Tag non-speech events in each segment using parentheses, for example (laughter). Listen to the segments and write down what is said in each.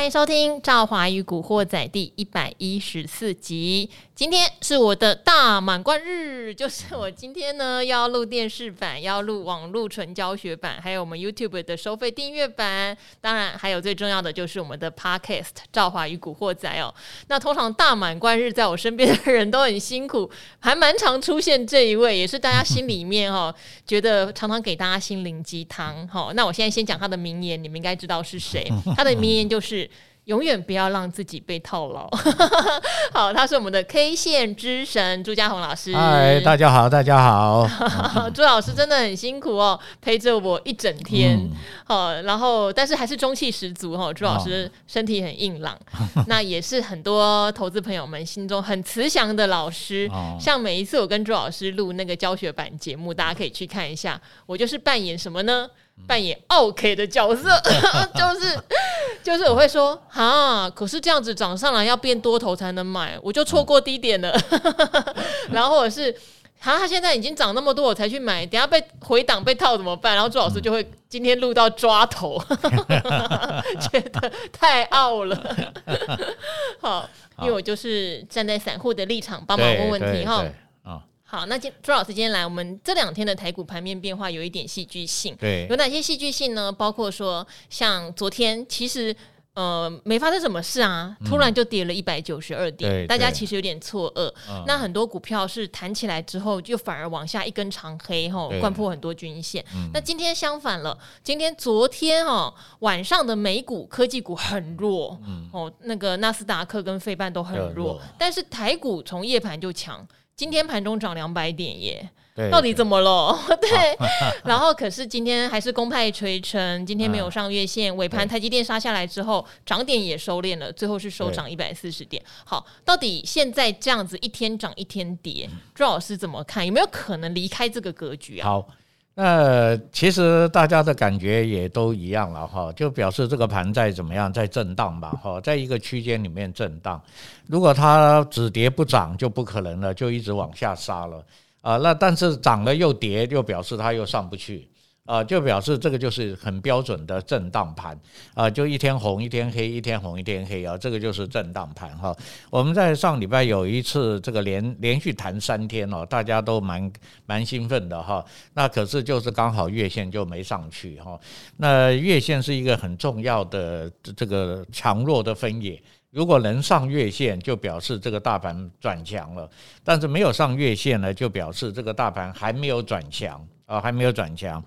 欢迎收听《赵华与古惑仔》第一百一十四集。今天是我的大满贯日，就是我今天呢要录电视版，要录网络纯教学版，还有我们 YouTube 的收费订阅版，当然还有最重要的就是我们的 Podcast《赵华与古惑仔》哦。那通常大满贯日在我身边的人都很辛苦，还蛮常出现这一位，也是大家心里面哈、哦、觉得常常给大家心灵鸡汤哈。那我现在先讲他的名言，你们应该知道是谁？他的名言就是。永远不要让自己被套牢。(laughs) 好，他是我们的 K 线之神朱家宏老师。嗨，大家好，大家好。(laughs) 朱老师真的很辛苦哦，陪着我一整天。嗯、好，然后但是还是中气十足哈。朱老师身体很硬朗，哦、(laughs) 那也是很多投资朋友们心中很慈祥的老师。哦、像每一次我跟朱老师录那个教学版节目，大家可以去看一下。我就是扮演什么呢？扮演 OK 的角色，就是就是我会说啊，可是这样子涨上来要变多头才能买，我就错过低点了。(laughs) 然后或者是啊，他现在已经涨那么多，我才去买，等下被回档被套怎么办？然后朱老师就会今天录到抓头，(laughs) 觉得太傲了。(laughs) 好，因为我就是站在散户的立场帮忙问问题哈。好，那今朱老师今天来，我们这两天的台股盘面变化有一点戏剧性，对，有哪些戏剧性呢？包括说，像昨天其实呃没发生什么事啊，突然就跌了一百九十二点，嗯、大家其实有点错愕。那很多股票是弹起来之后，就反而往下一根长黑，哈，灌破很多均线。嗯、那今天相反了，今天昨天哦晚上的美股科技股很弱，嗯、哦，那个纳斯达克跟费半都很弱，弱但是台股从夜盘就强。今天盘中涨两百点耶，到底怎么了？(laughs) 对，然后可是今天还是公派垂成，今天没有上月线，尾盘台积电杀下来之后，涨点也收敛了，最后是收涨一百四十点。好，到底现在这样子一天涨一天跌，朱老师怎么看？有没有可能离开这个格局啊？好。那其实大家的感觉也都一样了哈，就表示这个盘在怎么样，在震荡吧哈，在一个区间里面震荡。如果它只跌不涨，就不可能了，就一直往下杀了啊。那但是涨了又跌，就表示它又上不去。啊，就表示这个就是很标准的震荡盘啊，就一天红一天黑，一天红一天黑啊，这个就是震荡盘哈。我们在上礼拜有一次这个连连续弹三天哦，大家都蛮蛮兴奋的哈。那可是就是刚好月线就没上去哈。那月线是一个很重要的这个强弱的分野，如果能上月线，就表示这个大盘转强了；但是没有上月线呢，就表示这个大盘还没有转强。啊，还没有转强，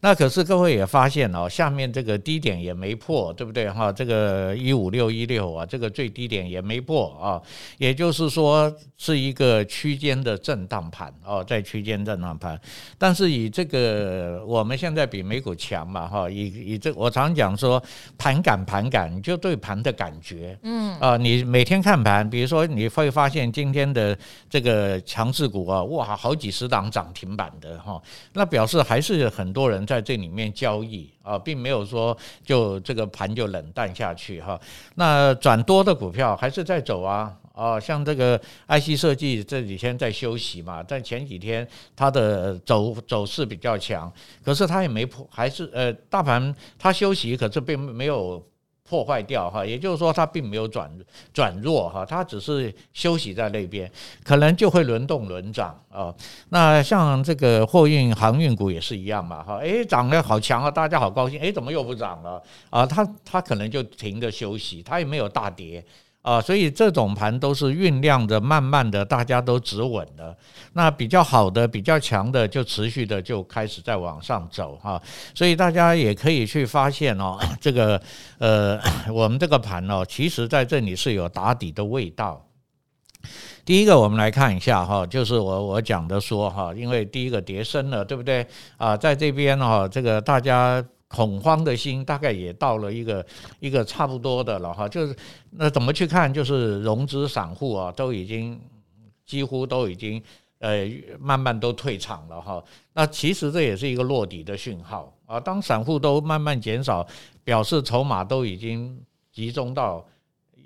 那可是各位也发现哦，下面这个低点也没破，对不对哈？这个一五六一六啊，这个最低点也没破啊，也就是说是一个区间的震荡盘哦，在区间震荡盘。但是以这个我们现在比美股强嘛哈，以以这我常讲说盘感盘感，你就对盘的感觉，嗯啊，你每天看盘，比如说你会发现今天的这个强势股啊，哇，好几十档涨停板的哈，那。表示还是很多人在这里面交易啊，并没有说就这个盘就冷淡下去哈。那转多的股票还是在走啊啊，像这个 IC 设计这几天在休息嘛，但前几天它的走走势比较强，可是它也没破，还是呃大盘它休息，可是并没有。破坏掉哈，也就是说它并没有转转弱哈，它只是休息在那边，可能就会轮动轮涨啊。那像这个货运航运股也是一样嘛哈，诶，涨得好强啊，大家好高兴，诶，怎么又不涨了啊？它它可能就停着休息，它也没有大跌。啊，所以这种盘都是酝酿着，慢慢的大家都止稳了。那比较好的、比较强的，就持续的就开始在往上走哈。所以大家也可以去发现哦，这个呃，我们这个盘哦，其实在这里是有打底的味道。第一个，我们来看一下哈，就是我我讲的说哈，因为第一个跌深了，对不对啊？在这边哈，这个大家。恐慌的心大概也到了一个一个差不多的了哈，就是那怎么去看？就是融资散户啊，都已经几乎都已经呃慢慢都退场了哈。那其实这也是一个落底的讯号啊。当散户都慢慢减少，表示筹码都已经集中到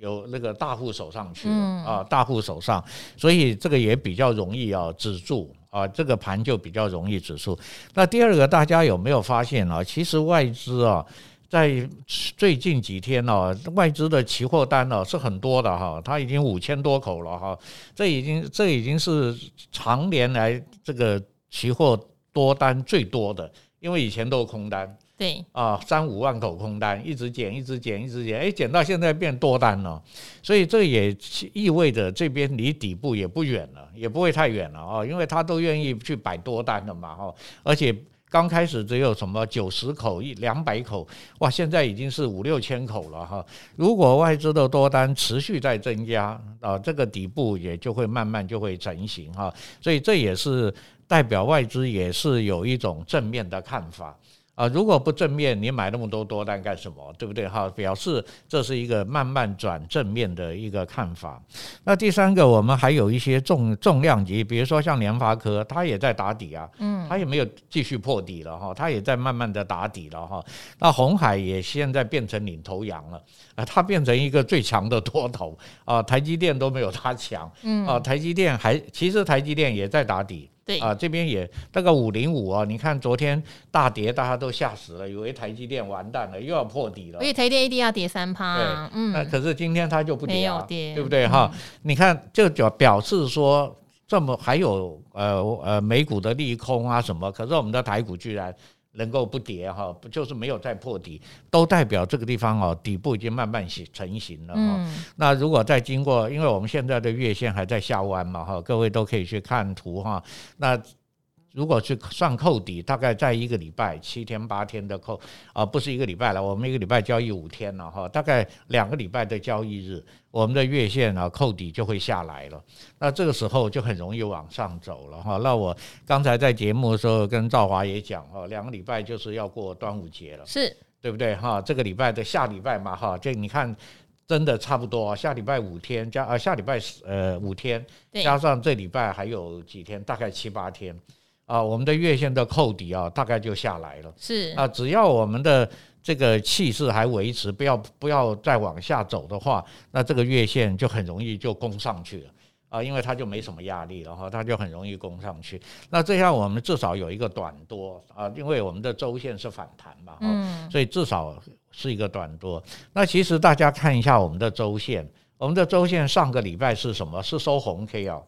有那个大户手上去了啊，大户手上，所以这个也比较容易啊止住。啊，这个盘就比较容易指数。那第二个，大家有没有发现啊？其实外资啊，在最近几天哦，外资的期货单呢是很多的哈，它已经五千多口了哈，这已经这已经是常年来这个期货多单最多的，因为以前都是空单，对啊，三五万口空单，一直减，一直减，一直减，哎，减到现在变多单了，所以这也意味着这边离底部也不远了，也不会太远了啊，因为他都愿意去摆多单的嘛哈，而且。刚开始只有什么九十口一两百口，哇，现在已经是五六千口了哈。如果外资的多单持续在增加啊，这个底部也就会慢慢就会成型哈。所以这也是代表外资也是有一种正面的看法。啊，如果不正面，你买那么多多单干什么？对不对？哈，表示这是一个慢慢转正面的一个看法。那第三个，我们还有一些重重量级，比如说像联发科，它也在打底啊，嗯，它也没有继续破底了哈，它也在慢慢的打底了哈。那红海也现在变成领头羊了啊，它变成一个最强的多头啊，台积电都没有它强，嗯，啊，台积电还其实台积电也在打底。对啊，这边也那个五零五啊，你看昨天大跌，大家都吓死了，以为台积电完蛋了，又要破底了。所以台积电一定要跌三趴。对，嗯，那可是今天它就不跌啊，跌对不对哈？嗯、你看，就表表示说这么还有呃呃美股的利空啊什么，可是我们的台股居然。能够不跌哈，不就是没有再破底，都代表这个地方哦，底部已经慢慢形成型了哈。那如果再经过，因为我们现在的月线还在下弯嘛哈，各位都可以去看图哈。那如果是算扣底，大概在一个礼拜七天八天的扣啊，不是一个礼拜了，我们一个礼拜交易五天了哈，大概两个礼拜的交易日，我们的月线啊扣底就会下来了。那这个时候就很容易往上走了哈。那我刚才在节目的时候跟赵华也讲哈，两个礼拜就是要过端午节了，是对不对哈？这个礼拜的下礼拜嘛哈，这你看真的差不多，下礼拜五天加呃下礼拜呃五天加上这礼拜还有几天，大概七八天。啊，我们的月线的扣底啊，大概就下来了。是啊，只要我们的这个气势还维持，不要不要再往下走的话，那这个月线就很容易就攻上去了啊，因为它就没什么压力了哈，它就很容易攻上去。那这样我们至少有一个短多啊，因为我们的周线是反弹嘛，嗯，所以至少是一个短多。那其实大家看一下我们的周线，我们的周线上个礼拜是什么？是收红 K 啊。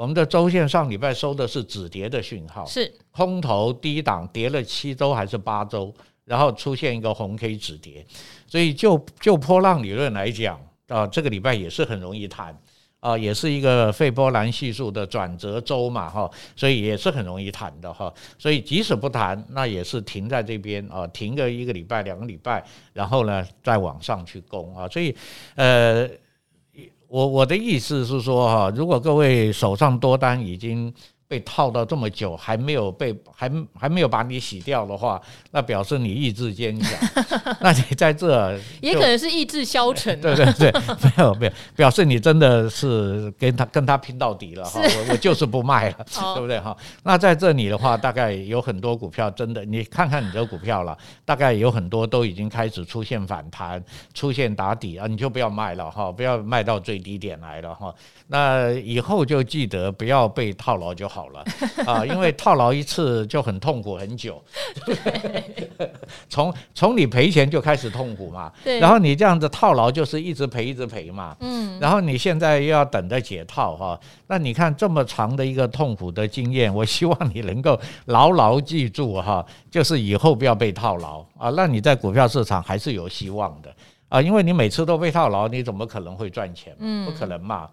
我们的周线上礼拜收的是止跌的讯号，是。空头低档跌了七周还是八周，然后出现一个红 K 止跌，所以就就波浪理论来讲啊，这个礼拜也是很容易弹。啊，也是一个费波兰系数的转折周嘛哈，所以也是很容易弹的哈，所以即使不弹，那也是停在这边啊，停个一个礼拜两个礼拜，然后呢再往上去攻啊，所以呃。我我的意思是说哈，如果各位手上多单已经被套到这么久，还没有被还还没有把你洗掉的话，那表示你意志坚强。(laughs) 那你在这也可能是意志消沉。对对对，没有没有，表示你真的是跟他跟他拼到底了哈。我我就是不卖了，对不对哈？那在这里的话，大概有很多股票真的，你看看你的股票了，大概有很多都已经开始出现反弹，出现打底啊，你就不要卖了哈，不要卖到最低点来了哈。那以后就记得不要被套牢就好了。(laughs) 啊，因为套牢一次就很痛苦很久，(laughs) 从从你赔钱就开始痛苦嘛，然后你这样子套牢就是一直赔一直赔嘛，嗯，然后你现在又要等着解套哈，那你看这么长的一个痛苦的经验，我希望你能够牢牢记住哈，就是以后不要被套牢。啊，那你在股票市场还是有希望的。啊，因为你每次都被套牢，你怎么可能会赚钱？嗯，不可能嘛。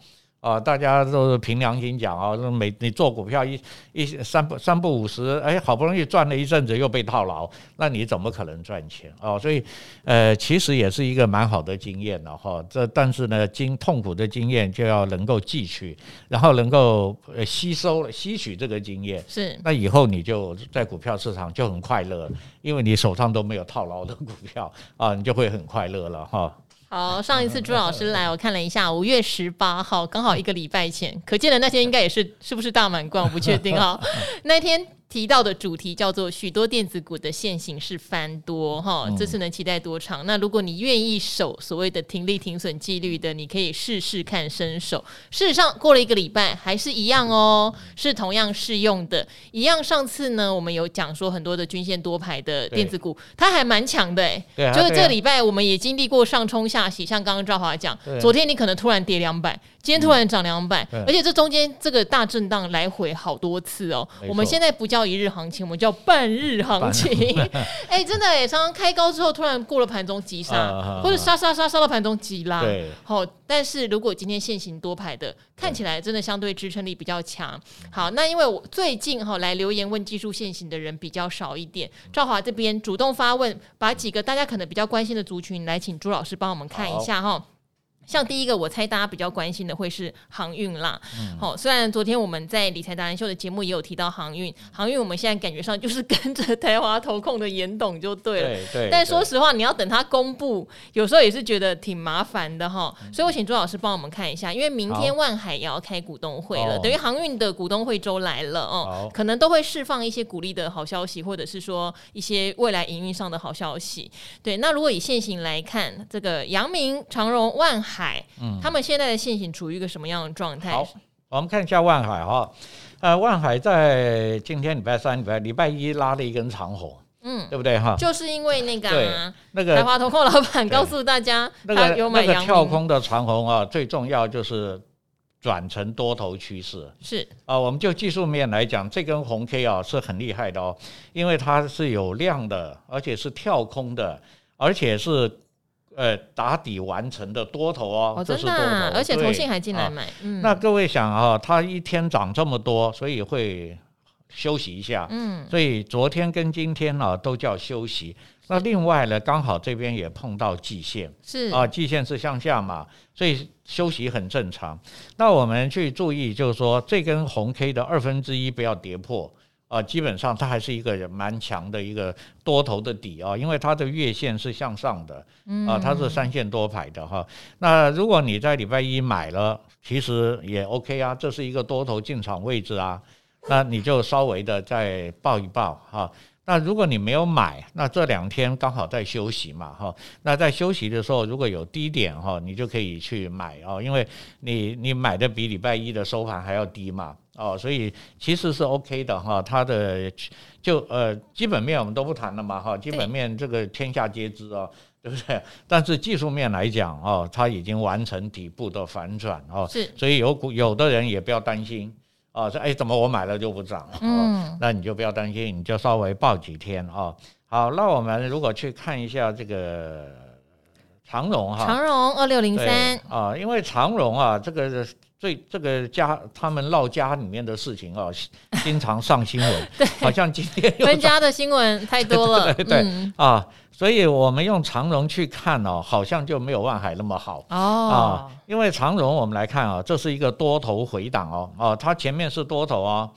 啊，大家都是凭良心讲啊，每你做股票一一三不三不五十，哎，好不容易赚了一阵子又被套牢，那你怎么可能赚钱啊？所以，呃，其实也是一个蛮好的经验了哈。这但是呢，经痛苦的经验就要能够记取，然后能够呃吸收吸取这个经验，是那以后你就在股票市场就很快乐，因为你手上都没有套牢的股票啊，你就会很快乐了哈。好，上一次朱老师来，我看了一下，五月十八号，刚好一个礼拜前，可见的那天应该也是是不是大满贯，我不确定哈。(laughs) 那天提到的主题叫做许多电子股的现形是翻多哈，这次能期待多长？那如果你愿意守所谓的停利停损纪律的，你可以试试看伸手。事实上，过了一个礼拜还是一样哦，是同样适用的。一样，上次呢，我们有讲说很多的均线多排的电子股，它还蛮强的哎。对啊、就是这个礼拜我们也经历过上冲下洗，像刚刚赵华讲，对昨天你可能突然跌两百，今天突然涨两百，而且这中间这个大震荡来回好多次哦。我们现在不叫。叫一日行情，我们叫半日行情。(laughs) 哎、欸，真的哎，常常开高之后，突然过了盘中急杀，啊、或者杀杀杀杀到盘中急拉。对，好。但是如果今天现行多排的，看起来真的相对支撑力比较强。好，那因为我最近哈来留言问技术现行的人比较少一点，赵华这边主动发问，把几个大家可能比较关心的族群来请朱老师帮我们看一下哈。像第一个，我猜大家比较关心的会是航运啦。好、嗯，虽然昨天我们在理财达人秀的节目也有提到航运，航运我们现在感觉上就是 (laughs) 跟着台华投控的严董就对了。对，对，但说实话，你要等他公布，有时候也是觉得挺麻烦的哈。嗯、所以我请朱老师帮我们看一下，因为明天万海也要开股东会了，等于航运的股东会周来了哦，可能都会释放一些鼓励的好消息，或者是说一些未来营运上的好消息。对，那如果以现行来看，这个阳明、长荣、万海。海，嗯，他们现在的线型处于一个什么样的状态？好，我们看一下万海哈，呃，万海在今天礼拜三、礼拜礼拜一拉了一根长红，嗯，对不对哈？就是因为那个、啊、那个台华投控老板告诉大家，他有买、那个那个跳空的长红啊，最重要就是转成多头趋势。是啊，我们就技术面来讲，这根红 K 啊是很厉害的哦，因为它是有量的，而且是跳空的，而且是。呃，打底完成的多头哦，哦这是多头，啊、而且投信还进来买。啊嗯、那各位想啊，它一天涨这么多，所以会休息一下。嗯，所以昨天跟今天呢、啊、都叫休息。那另外呢，刚好这边也碰到季线，是啊，季线是向下嘛，所以休息很正常。那我们去注意，就是说这根红 K 的二分之一不要跌破。啊，基本上它还是一个蛮强的一个多头的底啊，因为它的月线是向上的，啊，它是三线多排的哈。那如果你在礼拜一买了，其实也 OK 啊，这是一个多头进场位置啊，那你就稍微的再抱一抱哈。那如果你没有买，那这两天刚好在休息嘛哈，那在休息的时候如果有低点哈，你就可以去买哦，因为你你买的比礼拜一的收盘还要低嘛。哦，所以其实是 OK 的哈，它的就呃基本面我们都不谈了嘛哈，基本面这个天下皆知哦，对不对？但是技术面来讲哦，它已经完成底部的反转哦，是，所以有股有的人也不要担心啊，说哎怎么我买了就不涨？嗯，那你就不要担心，你就稍微抱几天啊。好，那我们如果去看一下这个长荣哈，长荣二六零三。啊，因为长荣啊这个。所以这个家他们老家里面的事情啊，(laughs) 经常上新闻，(laughs) 对。好像今天分家的新闻太多了，(laughs) 对，对，对、嗯、啊，所以我们用长荣去看哦，好像就没有万海那么好。哦。啊，因为长荣我们来看啊，这是一个多头回档哦，哦、啊，它前面是多头啊。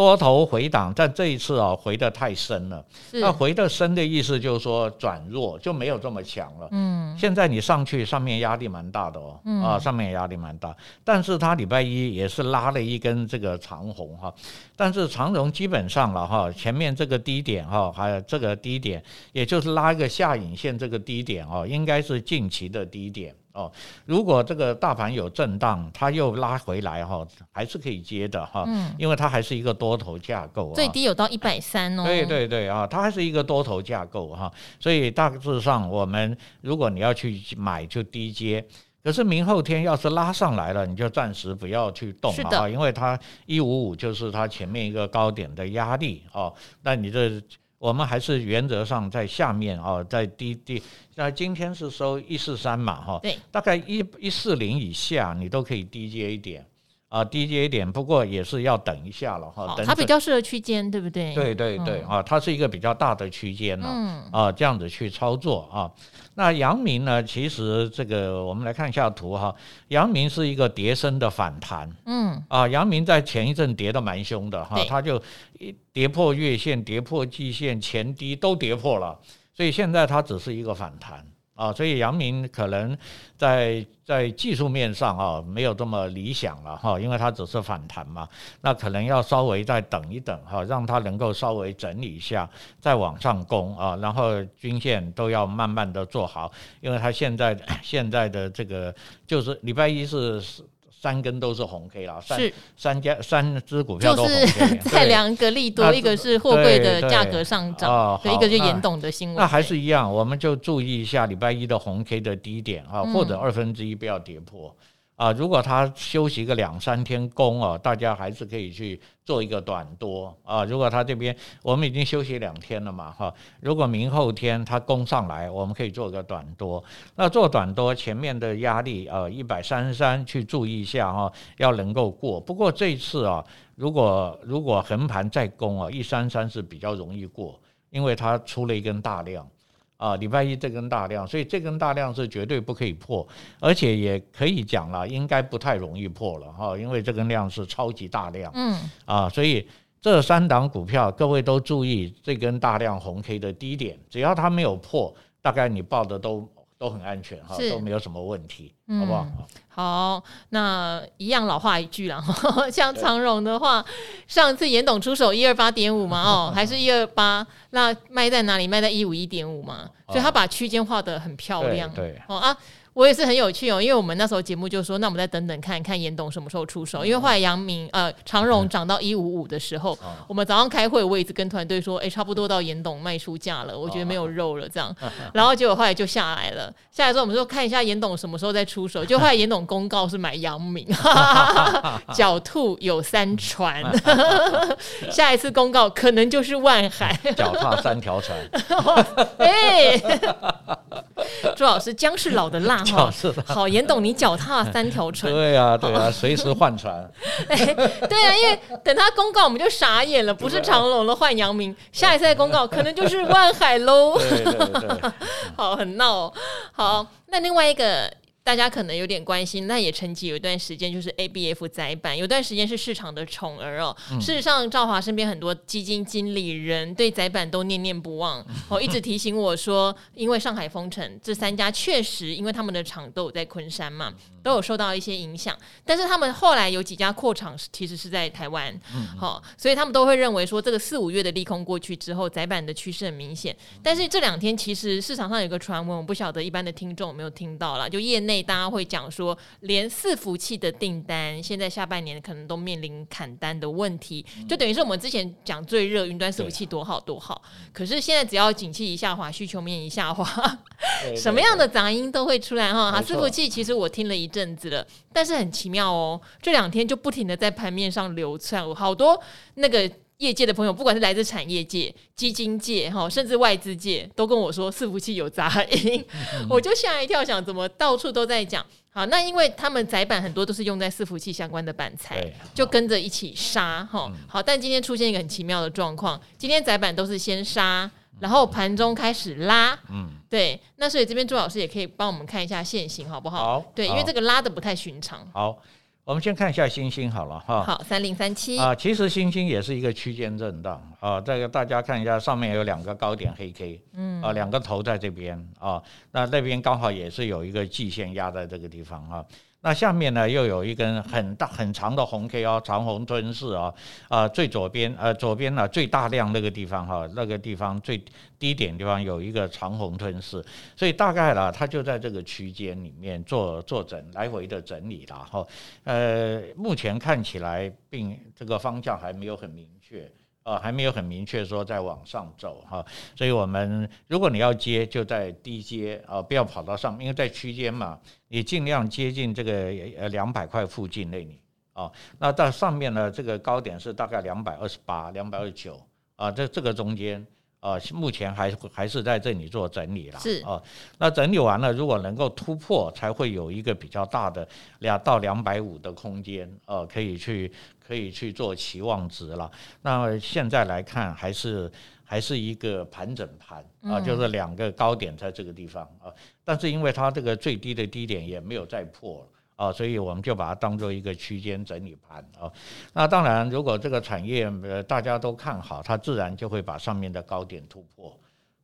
多头回档，但这一次啊，回的太深了。那回的深的意思就是说转弱就没有这么强了。嗯，现在你上去，上面压力蛮大的哦。嗯、啊，上面压力蛮大。但是它礼拜一也是拉了一根这个长红哈。但是长荣基本上了哈，前面这个低点哈，还有这个低点，也就是拉一个下影线这个低点哦，应该是近期的低点。哦，如果这个大盘有震荡，它又拉回来哈，还是可以接的哈，嗯，因为它还是一个多头架构，最低有到一百三哦，对对对啊，它还是一个多头架构哈，所以大致上我们如果你要去买就低接，可是明后天要是拉上来了，你就暂时不要去动啊，因为它一五五就是它前面一个高点的压力哦，那你这。我们还是原则上在下面啊，在低低，那今天是收一四三嘛哈，对，大概一一四零以下你都可以低接一点啊，低阶一点，不过也是要等一下了哈。等，它比较适合区间，对不对？对对对啊，它是一个比较大的区间了，嗯啊，这样子去操作啊。那阳明呢？其实这个我们来看一下图哈，阳明是一个跌升的反弹，嗯啊，阳明在前一阵跌的蛮凶的哈，它就一跌破月线、跌破季线、前低都跌破了，所以现在它只是一个反弹啊，所以阳明可能在在技术面上啊没有这么理想了哈，因为它只是反弹嘛，那可能要稍微再等一等哈，让它能够稍微整理一下，再往上攻啊，然后均线都要慢慢的做好，因为它现在 (coughs) 现在的这个就是礼拜一是。三根都是红 K 啦，三三家三只股票都红 K，(laughs) 在两个利多，一个是货柜的价格上涨，对，一个就严董的新闻。那还是一样，我们就注意一下礼拜一的红 K 的低点啊，或者二分之一不要跌破。啊，如果它休息个两三天攻啊，大家还是可以去做一个短多啊。如果它这边我们已经休息两天了嘛，哈，如果明后天它攻上来，我们可以做个短多。那做短多前面的压力啊，一百三十三去注意一下哈，要能够过。不过这一次啊，如果如果横盘再攻啊，一三三是比较容易过，因为它出了一根大量。啊，礼拜一这根大量，所以这根大量是绝对不可以破，而且也可以讲了，应该不太容易破了哈，因为这根量是超级大量，嗯，啊，所以这三档股票各位都注意这根大量红 K 的低点，只要它没有破，大概你报的都。都很安全哈，都没有什么问题，好不好？好，那一样老话一句啦，(laughs) 像长荣的话，上次严董出手一二八点五嘛，哦，(laughs) 还是一二八，那卖在哪里？卖在一五一点五嘛，所以他把区间画得很漂亮，对，哦啊。我也是很有趣哦，因为我们那时候节目就说，那我们再等等看看严董什么时候出手。因为后来阳明呃长荣涨到一五五的时候，我们早上开会，我一直跟团队说，哎，差不多到严董卖出价了，我觉得没有肉了这样。然后结果后来就下来了，下来之后我们说看一下严董什么时候再出手。(laughs) 就后来严董公告是买阳明，(laughs) 狡兔有三船，(laughs) 下一次公告可能就是万海，脚踏三条船。哎，朱老师姜是老的辣。好，严董，你脚踏三条 (laughs) 船。对啊，对啊，(laughs) 随时换船。(laughs) 哎对啊，因为等他公告，我们就傻眼了，不是长隆了，换阳明，下一次再公告，可能就是万海喽。好，很闹哦。好，那另外一个。大家可能有点关心，那也曾经有一段时间就是 ABF 载板，有段时间是市场的宠儿哦。嗯、事实上，赵华身边很多基金经理人对载板都念念不忘，(laughs) 哦，一直提醒我说，因为上海封城，这三家确实因为他们的厂都有在昆山嘛，都有受到一些影响。但是他们后来有几家扩厂，其实是在台湾，好、哦，所以他们都会认为说，这个四五月的利空过去之后，载板的趋势很明显。但是这两天其实市场上有个传闻，我不晓得一般的听众有没有听到了，就业内。大家会讲说，连伺服器的订单现在下半年可能都面临砍单的问题，就等于是我们之前讲最热云端伺服器多好多好，可是现在只要景气一下滑，需求面一下滑，什么样的杂音都会出来哈。哈，伺服器其实我听了一阵子了，但是很奇妙哦，这两天就不停的在盘面上流窜，好多那个。业界的朋友，不管是来自产业界、基金界，哈，甚至外资界，都跟我说伺服器有杂音，我就吓一跳，想怎么到处都在讲。好，那因为他们窄板很多都是用在伺服器相关的板材，就跟着一起杀，哈。好，但今天出现一个很奇妙的状况，今天窄板都是先杀，然后盘中开始拉，嗯，对。那所以这边朱老师也可以帮我们看一下线型，好不好？好，对，因为这个拉的不太寻常。好。我们先看一下星星好了哈，好，三零三七。啊，其实星星也是一个区间震荡啊，这个大家看一下，上面有两个高点黑 K，嗯。啊，两个头在这边啊，那那边刚好也是有一个季线压在这个地方啊。那下面呢，又有一根很大很长的红 K 哦，长红吞噬啊，啊，最左边呃左边呢最大量那个地方哈，那个地方最低点地方有一个长红吞噬，所以大概呢，它就在这个区间里面做做整来回的整理了哈，呃，目前看起来并这个方向还没有很明确。啊，还没有很明确说在往上走哈，所以我们如果你要接，就在低接啊，不要跑到上面，因为在区间嘛，你尽量接近这个呃两百块附近那里啊。那到上面呢，这个高点是大概两百二十八、两百二十九啊，在这个中间。啊，目前还还是在这里做整理了。是啊，那整理完了，如果能够突破，才会有一个比较大的两到两百五的空间，啊，可以去可以去做期望值了。那现在来看，还是还是一个盘整盘啊，就是两个高点在这个地方啊，但是因为它这个最低的低点也没有再破。啊，所以我们就把它当做一个区间整理盘啊。那当然，如果这个产业呃大家都看好，它自然就会把上面的高点突破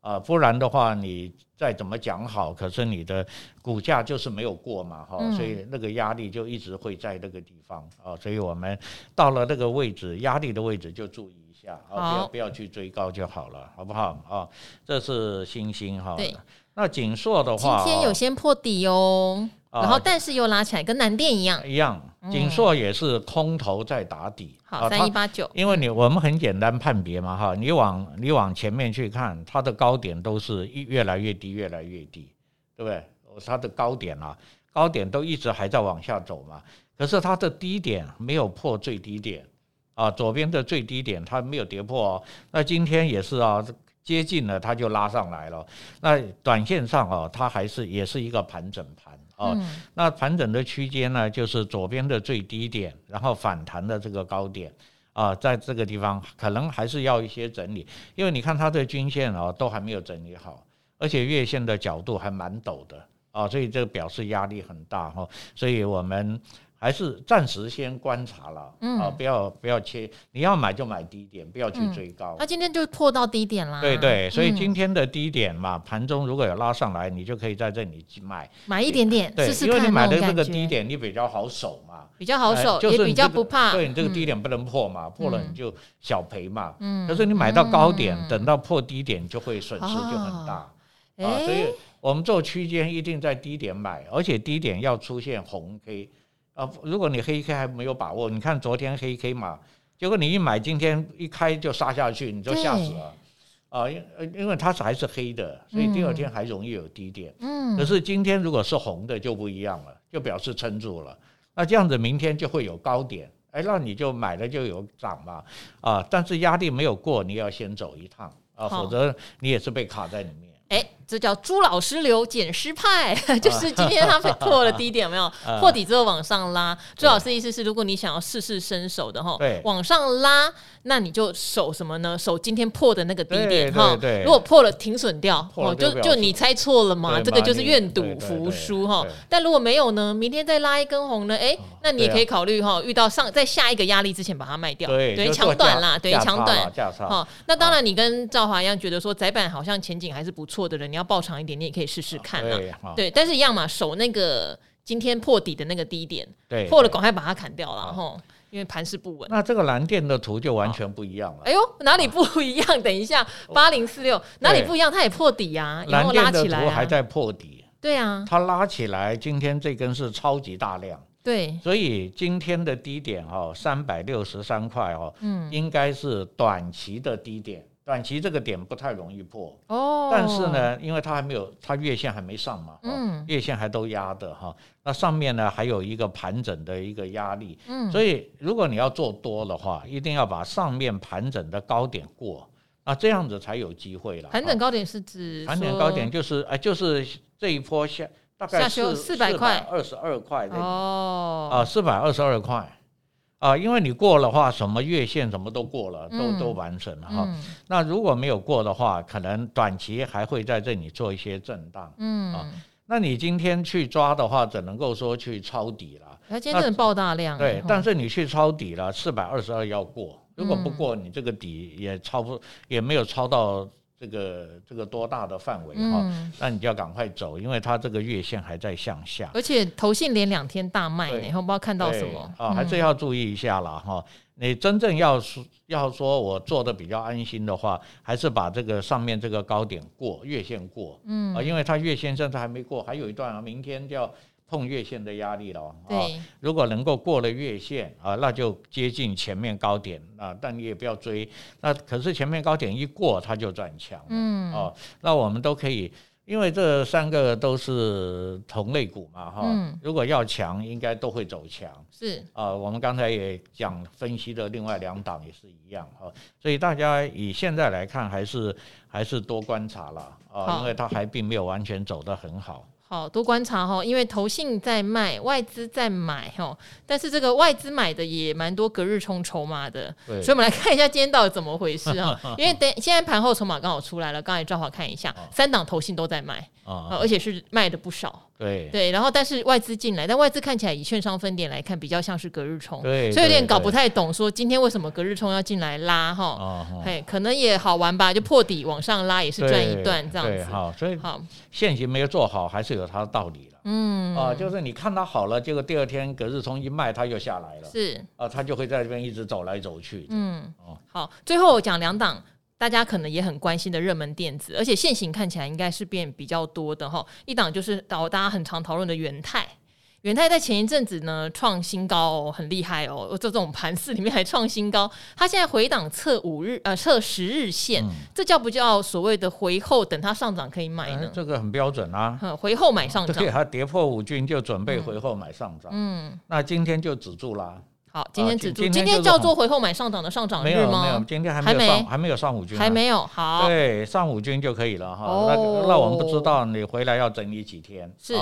啊，不然的话你再怎么讲好，可是你的股价就是没有过嘛，哈、嗯，所以那个压力就一直会在那个地方啊，所以我们到了那个位置，压力的位置就注意一下啊，不要不要去追高就好了，好不好？啊？这是星星哈，对，那锦硕的话，今天有先破底哦。然后，但是又拉起来，跟南电一样，一样。景硕也是空头在打底。好，三一八九。因为你我们很简单判别嘛，哈，你往你往前面去看，它的高点都是越来越低，越来越低，对不对？它的高点啊，高点都一直还在往下走嘛。可是它的低点没有破最低点啊，左边的最低点它没有跌破哦。那今天也是啊。接近了，它就拉上来了。那短线上啊，它还是也是一个盘整盘哦。嗯、那盘整的区间呢，就是左边的最低点，然后反弹的这个高点啊，在这个地方可能还是要一些整理，因为你看它的均线哦，都还没有整理好，而且月线的角度还蛮陡的啊，所以这个表示压力很大哈。所以我们。还是暂时先观察了，嗯，啊，不要不要切，你要买就买低点，不要去追高。那今天就破到低点啦。对对，所以今天的低点嘛，盘中如果有拉上来，你就可以在这里去买，买一点点，对，因为你买的这个低点，你比较好守嘛，比较好守，也比较不怕。对，你这个低点不能破嘛，破了你就小赔嘛。嗯，可是你买到高点，等到破低点就会损失就很大啊。所以我们做区间一定在低点买，而且低点要出现红 K。啊，如果你黑 K 还没有把握，你看昨天黑 K 嘛，结果你一买，今天一开就杀下去，你就吓死了。啊，因因为它还是黑的，所以第二天还容易有低点。嗯。可是今天如果是红的就不一样了，就表示撑住了。那这样子明天就会有高点，哎，那你就买了就有涨嘛。啊，但是压力没有过，你要先走一趟啊，否则你也是被卡在里面。哎，这叫朱老师流捡尸派，(laughs) 就是今天他破了低点，有没有 (laughs) 破底之后往上拉。朱老师意思是，如果你想要试试身手的哈，往上拉，那你就守什么呢？守今天破的那个低点哈。如果破了，停损掉哦，就就你猜错了嘛，这个就是愿赌服输哈。但如果没有呢，明天再拉一根红呢，哎，那你也可以考虑哈，遇到上在下一个压力之前把它卖掉，对，抢短啦，对，抢短。好，那当然你跟赵华一样觉得说窄板好像前景还是不错。错的人，你要抱长一点，你也可以试试看啊。对，但是一样嘛，守那个今天破底的那个低点，对，破了赶快把它砍掉了哈，因为盘势不稳。那这个蓝电的图就完全不一样了。哎呦，哪里不一样？(laughs) 等一下，八零四六哪里不一样？它也破底呀，然后拉起来，还在破底。对啊，它拉起来，今天这根是超级大量。对，所以今天的低点哦，三百六十三块哦，嗯，应该是短期的低点。短期这个点不太容易破哦，但是呢，因为它还没有，它月线还没上嘛，嗯，月线还都压的哈，那上面呢还有一个盘整的一个压力，嗯，所以如果你要做多的话，一定要把上面盘整的高点过，那这样子才有机会了。盘整高点是指？盘整高点就是哎，就是这一波下大概是四百块，二十二块哦，啊，四百二十二块。啊，因为你过的话，什么月线什么都过了，都都完成了哈。嗯、那如果没有过的话，可能短期还会在这里做一些震荡。嗯啊，那你今天去抓的话，只能够说去抄底了。它今天真的爆大量。对，但是你去抄底了，四百二十二要过，如果不过，你这个底也抄不，也没有抄到。这个这个多大的范围哈？嗯、那你就要赶快走，因为它这个月线还在向下，而且投信连两天大卖，然后不知道看到什么啊，还是要注意一下了哈。嗯、你真正要说要说我做的比较安心的话，还是把这个上面这个高点过月线过，嗯啊，因为它月线现在还没过，还有一段啊，明天就要。碰月线的压力了啊！如果能够过了月线啊，那就接近前面高点啊，但你也不要追。那可是前面高点一过，它就转强。嗯哦，那我们都可以，因为这三个都是同类股嘛哈。嗯。如果要强，应该都会走强。是啊，我们刚才也讲分析的另外两档也是一样哈。所以大家以现在来看，还是还是多观察了啊，因为它还并没有完全走得很好。好多观察哈，因为投信在卖，外资在买哈，但是这个外资买的也蛮多，隔日冲筹码的，对所以我们来看一下今天到底怎么回事哈。(laughs) 因为等现在盘后筹码刚好出来了，刚才正好看一下，三档投信都在卖啊，而且是卖的不少对对，然后但是外资进来，但外资看起来以券商分点来看，比较像是隔日冲，对，所以有点搞不太懂，说今天为什么隔日冲要进来拉哈？哦，嘿，可能也好玩吧，就破底往上拉也是赚一段这样子。好，所以好，现行没有做好，还是有它的道理了。嗯啊，就是你看它好了，结果第二天隔日冲一卖，它又下来了。是啊，它就会在这边一直走来走去。嗯，哦，好，最后我讲两档。大家可能也很关心的热门电子，而且现行看起来应该是变比较多的哈。一档就是导大家很常讨论的元泰，元泰在前一阵子呢创新高哦，很厉害哦，这种盘势里面还创新高。它现在回档测五日呃测十日线，嗯、这叫不叫所谓的回后等它上涨可以买呢？嗯、这个很标准啊，回后买上涨。(laughs) 对，它跌破五均就准备回后买上涨。嗯，那今天就止住啦。好，今天止住，今天叫做回后买上涨的上涨日吗？没有，没有，今天还没有上，还没有上五均，还没有。好，对，上五均就可以了哈。那那我们不知道你回来要整理几天是，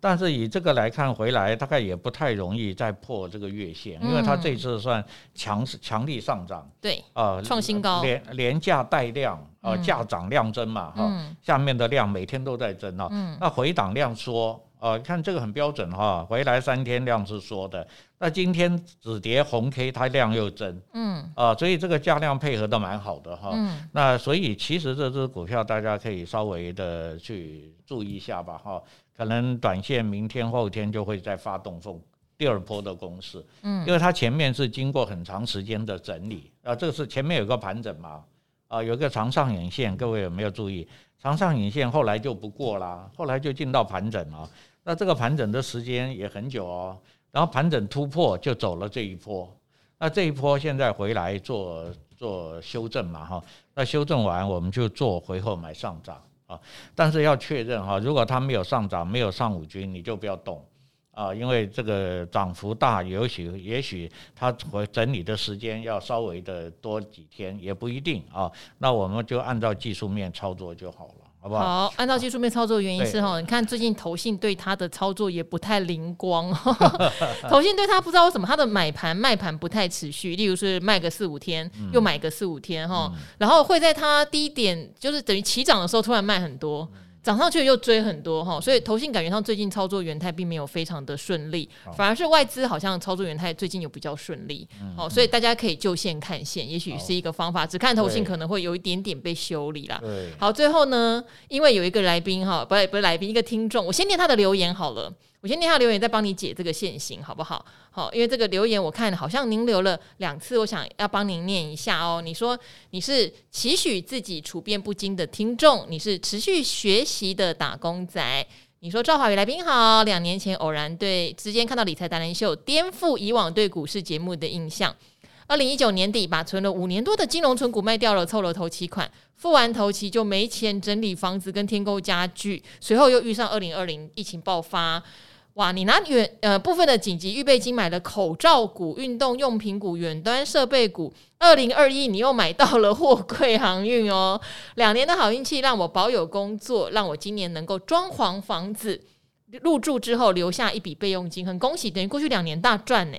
但是以这个来看，回来大概也不太容易再破这个月线，因为它这次算强势强力上涨，对啊，创新高，连连价带量啊，价涨量增嘛哈，下面的量每天都在增啊，那回档量缩。哦，看这个很标准哈，回来三天量是缩的，那今天止跌红 K，它量又增，嗯，啊，所以这个价量配合的蛮好的哈，嗯，那所以其实这只股票大家可以稍微的去注意一下吧哈，可能短线明天后天就会再发动风第二波的攻势，嗯，因为它前面是经过很长时间的整理，啊，这个是前面有个盘整嘛，啊，有个长上影线，各位有没有注意？长上影线后来就不过啦，后来就进到盘整了。那这个盘整的时间也很久哦，然后盘整突破就走了这一波，那这一波现在回来做做修正嘛哈，那修正完我们就做回后买上涨啊，但是要确认哈，如果它没有上涨，没有上五均，你就不要动。啊，因为这个涨幅大，也许也许它回整理的时间要稍微的多几天，也不一定啊，那我们就按照技术面操作就好了。好不好？好，按照技术面操作的原因是哈，你看最近投信对它的操作也不太灵光，(laughs) (laughs) 投信对它不知道为什么它的买盘卖盘不太持续，例如是卖个四五天，嗯、又买个四五天哈，嗯、然后会在它低点就是等于起涨的时候突然卖很多。涨上去又追很多哈，所以投信感觉上最近操作元泰并没有非常的顺利，反而是外资好像操作元泰最近有比较顺利，好，所以大家可以就线看线，也许是一个方法，只看投信可能会有一点点被修理啦。好，最后呢，因为有一个来宾哈，不是不是来宾，一个听众，我先念他的留言好了。我先念下留言，再帮你解这个线型，好不好？好，因为这个留言我看好像您留了两次，我想要帮您念一下哦。你说你是期许自己处变不惊的听众，你是持续学习的打工仔。你说赵华宇来宾好，两年前偶然对之间看到理财达人秀，颠覆以往对股市节目的印象。二零一九年底把存了五年多的金融存股卖掉了，凑了头期款，付完头期就没钱整理房子跟添购家具，随后又遇上二零二零疫情爆发。哇！你拿远呃部分的紧急预备金买了口罩股、运动用品股、远端设备股。二零二一你又买到了货柜航运哦。两年的好运气让我保有工作，让我今年能够装潢房子入住之后留下一笔备用金，很恭喜，等于过去两年大赚呢。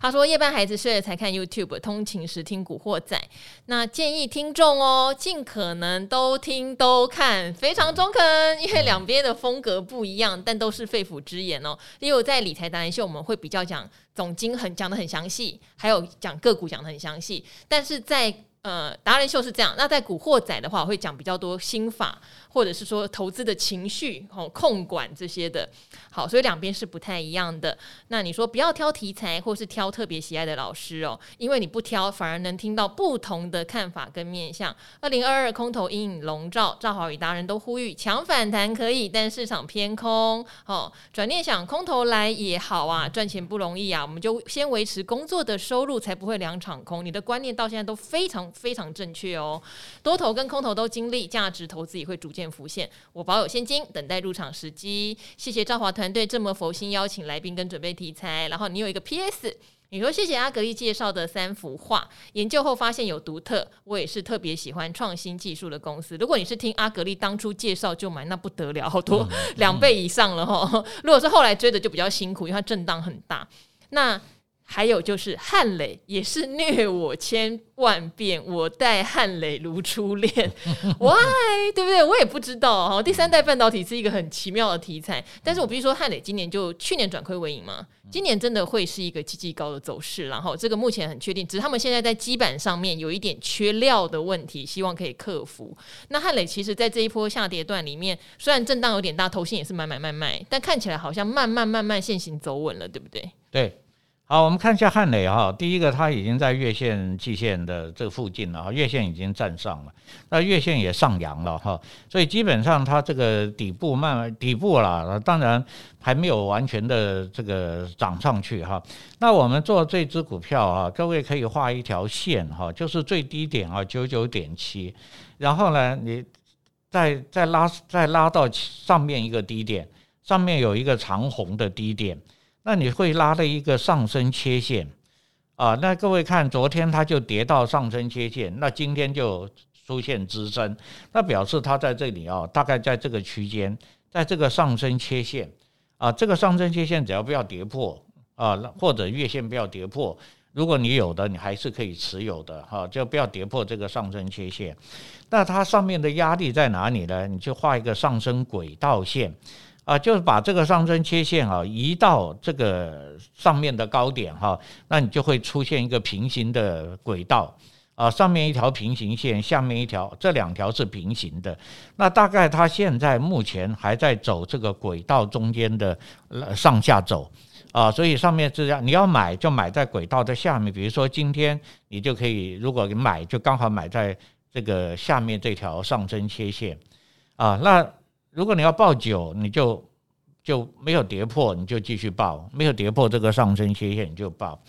他说：“夜班孩子睡了才看 YouTube，通勤时听古惑仔。那建议听众哦，尽可能都听都看，非常中肯，因为两边的风格不一样，但都是肺腑之言哦。因为在理财达人秀，我们会比较讲总经很讲的很详细，还有讲个股讲的很详细，但是在呃达人秀是这样，那在古惑仔的话，我会讲比较多心法。”或者是说投资的情绪、哦控管这些的，好，所以两边是不太一样的。那你说不要挑题材，或是挑特别喜爱的老师哦，因为你不挑，反而能听到不同的看法跟面向。二零二二空头阴影笼罩，赵好与达人都呼吁强反弹可以，但市场偏空。哦，转念想空头来也好啊，赚钱不容易啊，我们就先维持工作的收入，才不会两场空。你的观念到现在都非常非常正确哦。多头跟空头都经历，价值投资也会逐渐。浮现，我保有现金，等待入场时机。谢谢赵华团队这么佛心邀请来宾跟准备题材。然后你有一个 PS，你说谢谢阿格力介绍的三幅画，研究后发现有独特，我也是特别喜欢创新技术的公司。如果你是听阿格力当初介绍就买，那不得了，好多两倍以上了哈。如果是后来追的就比较辛苦，因为它震荡很大。那还有就是汉磊也是虐我千万遍，我待汉磊如初恋，(laughs) Why？对不对？我也不知道哈。第三代半导体是一个很奇妙的题材，但是我必须说，汉磊今年就去年转亏为盈嘛，今年真的会是一个极极高的走势，然后这个目前很确定，只是他们现在在基板上面有一点缺料的问题，希望可以克服。那汉磊其实在这一波下跌段里面，虽然震荡有点大，头信也是买买卖卖，但看起来好像慢慢慢慢现行走稳了，对不对？对。好，我们看一下汉磊哈，第一个它已经在月线、季线的这附近了哈，月线已经站上了，那月线也上扬了哈，所以基本上它这个底部慢慢底部了，当然还没有完全的这个涨上去哈。那我们做这只股票啊，各位可以画一条线哈，就是最低点啊九九点七，然后呢，你再再拉再拉到上面一个低点，上面有一个长红的低点。那你会拉了一个上升切线啊？那各位看，昨天它就跌到上升切线，那今天就出现支撑，那表示它在这里啊，大概在这个区间，在这个上升切线啊，这个上升切线只要不要跌破啊，或者月线不要跌破，如果你有的，你还是可以持有的哈，就不要跌破这个上升切线。那它上面的压力在哪里呢？你就画一个上升轨道线。啊，就是把这个上升切线啊移到这个上面的高点哈，那你就会出现一个平行的轨道啊，上面一条平行线，下面一条，这两条是平行的。那大概它现在目前还在走这个轨道中间的上下走啊，所以上面是这样，你要买就买在轨道的下面，比如说今天你就可以，如果你买就刚好买在这个下面这条上升切线啊，那。如果你要报九，你就就没有跌破，你就继续报；没有跌破这个上升切线，你就报。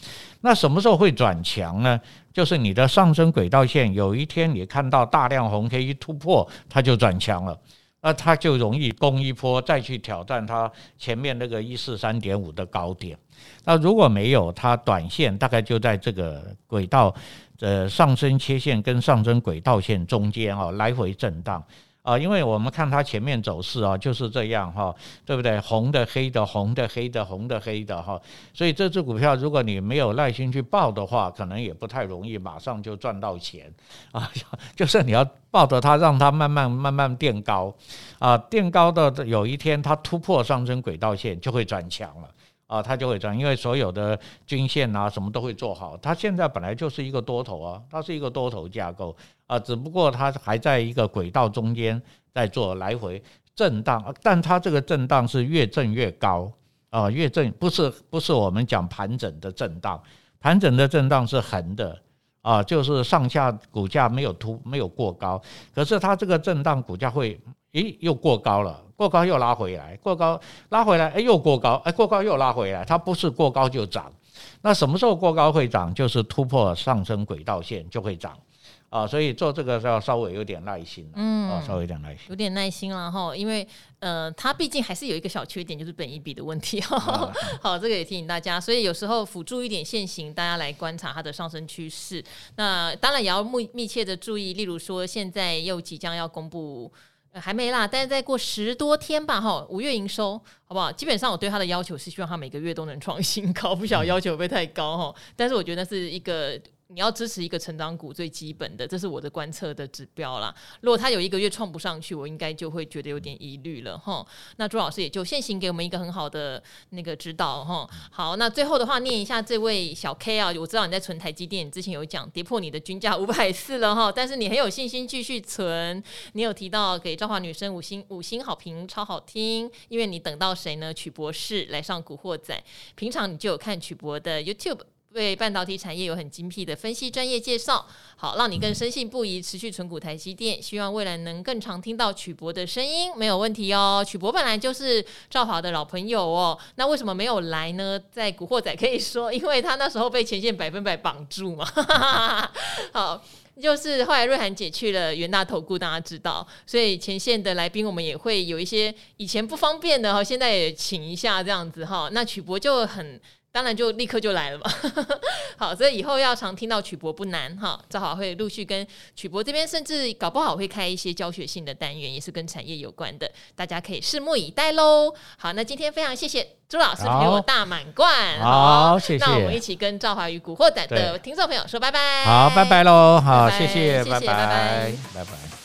那什么时候会转强呢？就是你的上升轨道线有一天你看到大量红 K 一突破，它就转强了，那它就容易攻一波，再去挑战它前面那个一四三点五的高点。那如果没有，它短线大概就在这个轨道的上升切线跟上升轨道线中间啊，来回震荡。啊，因为我们看它前面走势啊，就是这样哈，对不对？红的、黑的、红的、黑的、红的、黑的哈，所以这只股票如果你没有耐心去抱的话，可能也不太容易马上就赚到钱啊。(laughs) 就是你要抱着它，让它慢慢慢慢垫高啊，垫高的有一天它突破上升轨道线，就会转强了。啊，它就会涨，因为所有的均线啊什么都会做好。它现在本来就是一个多头啊，它是一个多头架构啊，只不过它还在一个轨道中间在做来回震荡，但它这个震荡是越震越高啊，越震不是不是我们讲盘整的震荡，盘整的震荡是横的啊，就是上下股价没有突没有过高，可是它这个震荡股价会。诶，又过高了，过高又拉回来，过高拉回来，诶，又过高，诶，过高又拉回来，它不是过高就涨，那什么时候过高会涨？就是突破上升轨道线就会涨，啊，所以做这个要稍微有点耐心，嗯，啊，稍微有点耐心，有点耐心了哈，因为呃，它毕竟还是有一个小缺点，就是本一比的问题，哈，(laughs) 好，这个也提醒大家，所以有时候辅助一点现行，大家来观察它的上升趋势，那当然也要密密切的注意，例如说现在又即将要公布。还没啦，但是再过十多天吧，哈，五月营收好不好？基本上我对他的要求是希望他每个月都能创新高，不晓得要求会不会太高哈。但是我觉得那是一个。你要支持一个成长股最基本的，这是我的观测的指标啦。如果它有一个月创不上去，我应该就会觉得有点疑虑了哈。那朱老师也就现行给我们一个很好的那个指导哈。好，那最后的话念一下这位小 K 啊，我知道你在存台积电，之前有讲跌破你的均价 (laughs) 五百四了哈，但是你很有信心继续存。你有提到给昭华女生五星五星好评，超好听，因为你等到谁呢？曲博士来上古惑仔，平常你就有看曲博的 YouTube。对半导体产业有很精辟的分析专业介绍，好，让你更深信不疑，持续存股台积电。希望未来能更常听到曲博的声音，没有问题哦。曲博本来就是赵华的老朋友哦，那为什么没有来呢？在古惑仔可以说，因为他那时候被前线百分百绑住嘛。(laughs) 好，就是后来瑞涵姐去了元大投顾，大家知道，所以前线的来宾我们也会有一些以前不方便的哈，现在也请一下这样子哈。那曲博就很。当然就立刻就来了嘛。(laughs) 好，所以以后要常听到曲博不难哈，正好会陆续跟曲博这边，甚至搞不好会开一些教学性的单元，也是跟产业有关的，大家可以拭目以待喽。好，那今天非常谢谢朱老师陪我大满贯，好，谢谢。那我们一起跟赵华与古惑仔的听众朋友说拜拜。好，拜拜喽，好，拜拜谢谢，谢谢，拜拜，拜拜。